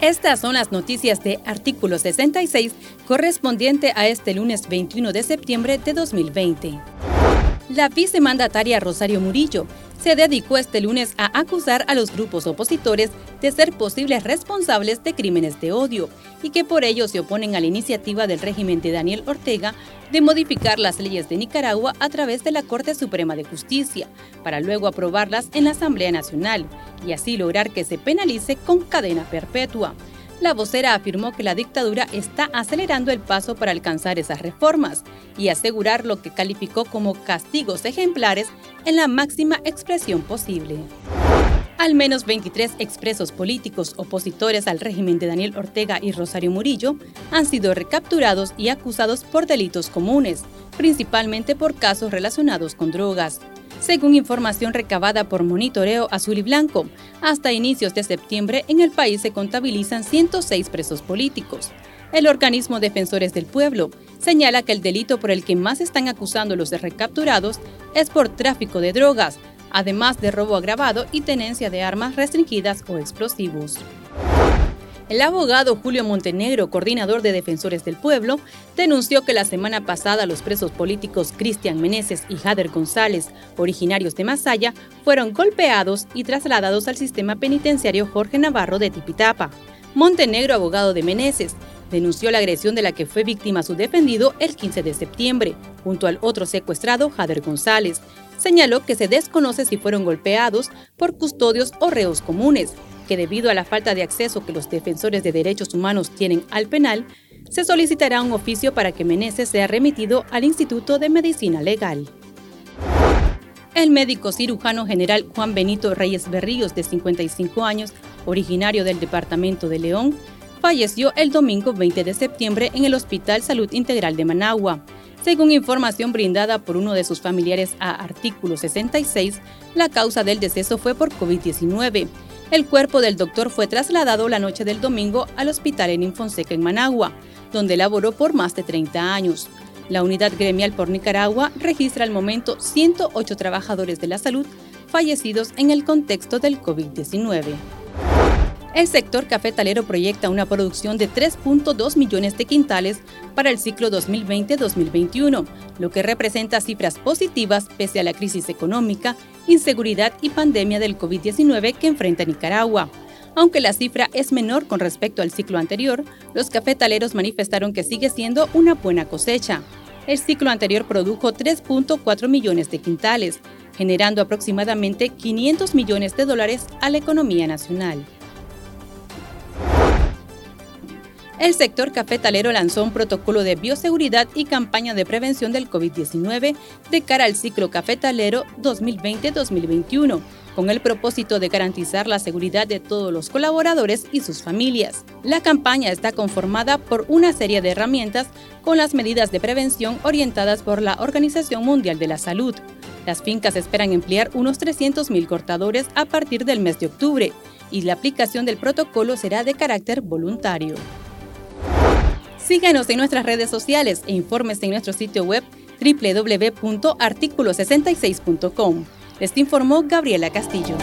Estas son las noticias de artículo 66 correspondiente a este lunes 21 de septiembre de 2020. La vicemandataria Rosario Murillo se dedicó este lunes a acusar a los grupos opositores de ser posibles responsables de crímenes de odio y que por ello se oponen a la iniciativa del régimen de Daniel Ortega de modificar las leyes de Nicaragua a través de la Corte Suprema de Justicia, para luego aprobarlas en la Asamblea Nacional y así lograr que se penalice con cadena perpetua. La vocera afirmó que la dictadura está acelerando el paso para alcanzar esas reformas y asegurar lo que calificó como castigos ejemplares en la máxima expresión posible. Al menos 23 expresos políticos opositores al régimen de Daniel Ortega y Rosario Murillo han sido recapturados y acusados por delitos comunes, principalmente por casos relacionados con drogas. Según información recabada por Monitoreo Azul y Blanco, hasta inicios de septiembre en el país se contabilizan 106 presos políticos. El organismo Defensores del Pueblo señala que el delito por el que más están acusando los recapturados es por tráfico de drogas, además de robo agravado y tenencia de armas restringidas o explosivos. El abogado Julio Montenegro, coordinador de Defensores del Pueblo, denunció que la semana pasada los presos políticos Cristian Meneses y Jader González, originarios de Masaya, fueron golpeados y trasladados al sistema penitenciario Jorge Navarro de Tipitapa. Montenegro, abogado de Meneses, denunció la agresión de la que fue víctima su defendido el 15 de septiembre, junto al otro secuestrado, Jader González, señaló que se desconoce si fueron golpeados por custodios o reos comunes, que debido a la falta de acceso que los defensores de derechos humanos tienen al penal, se solicitará un oficio para que Meneses sea remitido al Instituto de Medicina Legal. El médico cirujano general Juan Benito Reyes Berríos, de 55 años, originario del departamento de León, falleció el domingo 20 de septiembre en el Hospital Salud Integral de Managua. Según información brindada por uno de sus familiares a artículo 66, la causa del deceso fue por COVID-19. El cuerpo del doctor fue trasladado la noche del domingo al hospital en Infonseca en Managua, donde laboró por más de 30 años. La unidad gremial por Nicaragua registra al momento 108 trabajadores de la salud fallecidos en el contexto del COVID-19. El sector cafetalero proyecta una producción de 3.2 millones de quintales para el ciclo 2020-2021, lo que representa cifras positivas pese a la crisis económica, inseguridad y pandemia del COVID-19 que enfrenta Nicaragua. Aunque la cifra es menor con respecto al ciclo anterior, los cafetaleros manifestaron que sigue siendo una buena cosecha. El ciclo anterior produjo 3.4 millones de quintales, generando aproximadamente 500 millones de dólares a la economía nacional. El sector cafetalero lanzó un protocolo de bioseguridad y campaña de prevención del COVID-19 de cara al ciclo cafetalero 2020-2021 con el propósito de garantizar la seguridad de todos los colaboradores y sus familias. La campaña está conformada por una serie de herramientas con las medidas de prevención orientadas por la Organización Mundial de la Salud. Las fincas esperan emplear unos 300.000 cortadores a partir del mes de octubre y la aplicación del protocolo será de carácter voluntario. Síguenos en nuestras redes sociales e informes en nuestro sitio web www.articulo66.com. Les informó Gabriela Castillo.